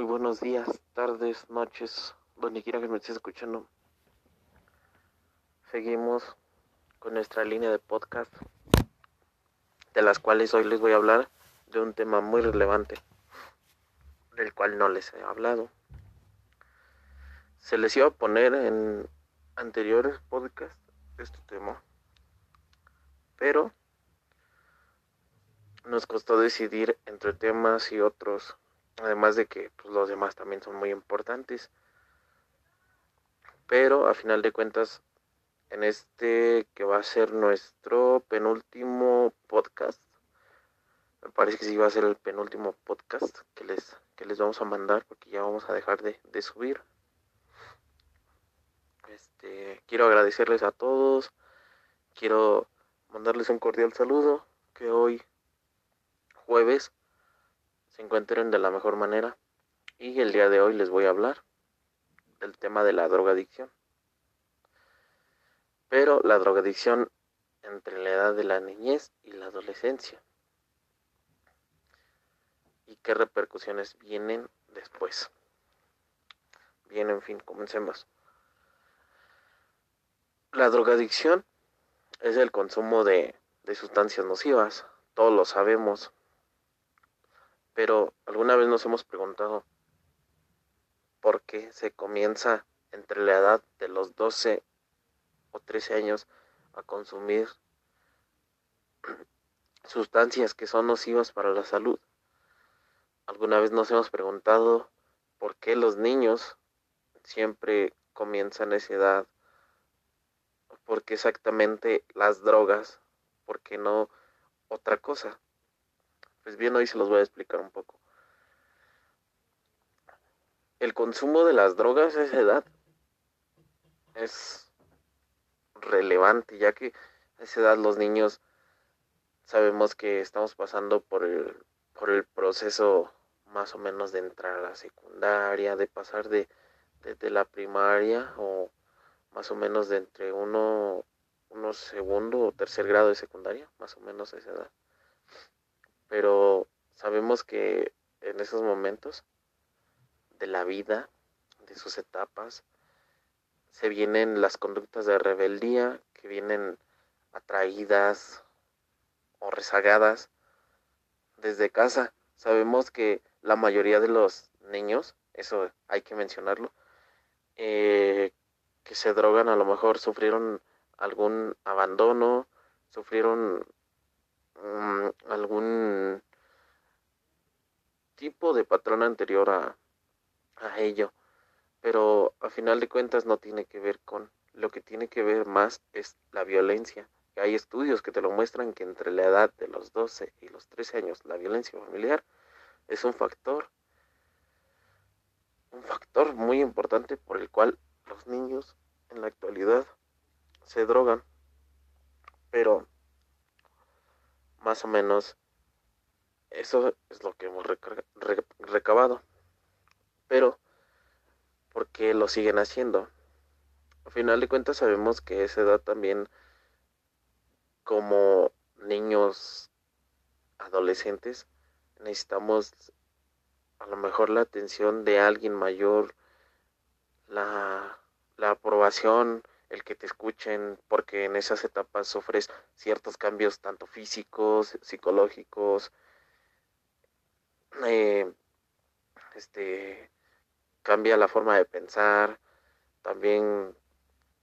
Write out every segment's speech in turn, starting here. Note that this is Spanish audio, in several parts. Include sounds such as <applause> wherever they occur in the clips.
Muy buenos días, tardes, noches, donde quiera que me estés escuchando. Seguimos con nuestra línea de podcast, de las cuales hoy les voy a hablar de un tema muy relevante, del cual no les he hablado. Se les iba a poner en anteriores podcasts este tema, pero nos costó decidir entre temas y otros, además de que pues, los demás también son muy importantes. Pero a final de cuentas, en este que va a ser nuestro penúltimo podcast, me parece que sí va a ser el penúltimo podcast que les, que les vamos a mandar porque ya vamos a dejar de, de subir. Este, quiero agradecerles a todos, quiero mandarles un cordial saludo, que hoy jueves encuentren de la mejor manera y el día de hoy les voy a hablar del tema de la drogadicción. Pero la drogadicción entre la edad de la niñez y la adolescencia. Y qué repercusiones vienen después. Bien, en fin, comencemos. La drogadicción es el consumo de, de sustancias nocivas, todos lo sabemos, pero alguna vez nos hemos preguntado por qué se comienza entre la edad de los 12 o 13 años a consumir <clears throat> sustancias que son nocivas para la salud. Alguna vez nos hemos preguntado por qué los niños siempre comienzan esa edad, por qué exactamente las drogas, por qué no otra cosa. Pues bien, hoy se los voy a explicar un poco. El consumo de las drogas a esa edad es relevante, ya que a esa edad los niños sabemos que estamos pasando por el, por el proceso más o menos de entrar a la secundaria, de pasar de, de, la primaria o más o menos de entre uno, uno segundo o tercer grado de secundaria, más o menos a esa edad pero sabemos que en esos momentos de la vida, de sus etapas, se vienen las conductas de rebeldía que vienen atraídas o rezagadas desde casa. Sabemos que la mayoría de los niños, eso hay que mencionarlo, eh, que se drogan a lo mejor sufrieron algún abandono, sufrieron Mm, algún tipo de patrón anterior a, a ello. Pero a final de cuentas no tiene que ver con lo que tiene que ver más es la violencia. Hay estudios que te lo muestran que entre la edad de los 12 y los 13 años la violencia familiar es un factor, un factor muy importante por el cual los niños en la actualidad se drogan. Pero más o menos eso es lo que hemos recabado. Pero, ¿por qué lo siguen haciendo? Al final de cuentas sabemos que esa edad también, como niños adolescentes, necesitamos a lo mejor la atención de alguien mayor, la, la aprobación, el que te escuchen, porque en esas etapas sufres ciertos cambios tanto físicos, psicológicos, eh, este, cambia la forma de pensar, también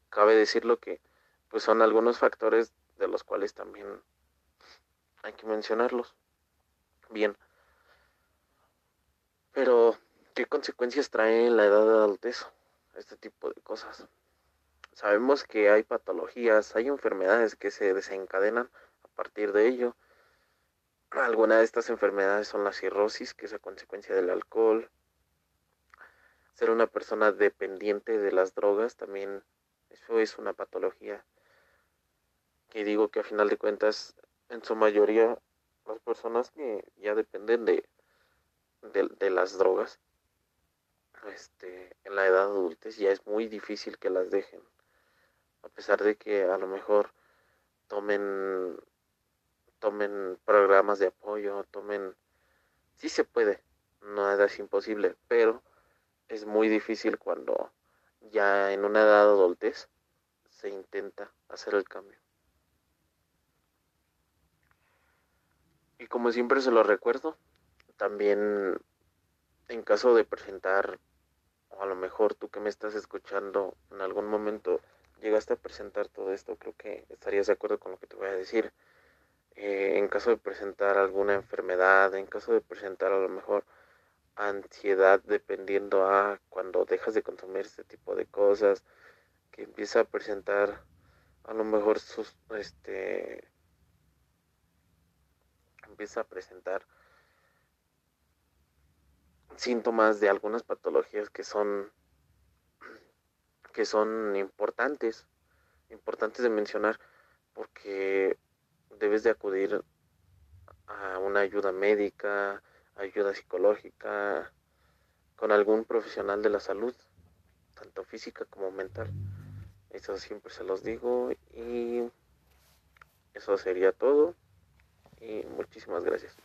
cabe decirlo que pues son algunos factores de los cuales también hay que mencionarlos. Bien. Pero, ¿qué consecuencias trae la edad de adultez? Este tipo de cosas. Sabemos que hay patologías, hay enfermedades que se desencadenan a partir de ello. Algunas de estas enfermedades son la cirrosis, que es a consecuencia del alcohol. Ser una persona dependiente de las drogas también, eso es una patología. Que digo que a final de cuentas, en su mayoría, las personas que ya dependen de, de, las drogas, este, en la edad adulta ya es muy difícil que las dejen a pesar de que a lo mejor tomen tomen programas de apoyo, tomen sí se puede, nada es imposible, pero es muy difícil cuando ya en una edad adultez se intenta hacer el cambio. Y como siempre se lo recuerdo, también en caso de presentar, o a lo mejor tú que me estás escuchando en algún momento llegaste a presentar todo esto, creo que estarías de acuerdo con lo que te voy a decir. Eh, en caso de presentar alguna enfermedad, en caso de presentar a lo mejor ansiedad dependiendo a cuando dejas de consumir este tipo de cosas, que empieza a presentar a lo mejor sus este empieza a presentar síntomas de algunas patologías que son que son importantes importantes de mencionar porque debes de acudir a una ayuda médica ayuda psicológica con algún profesional de la salud, tanto física como mental. Eso siempre se los digo y eso sería todo y muchísimas gracias.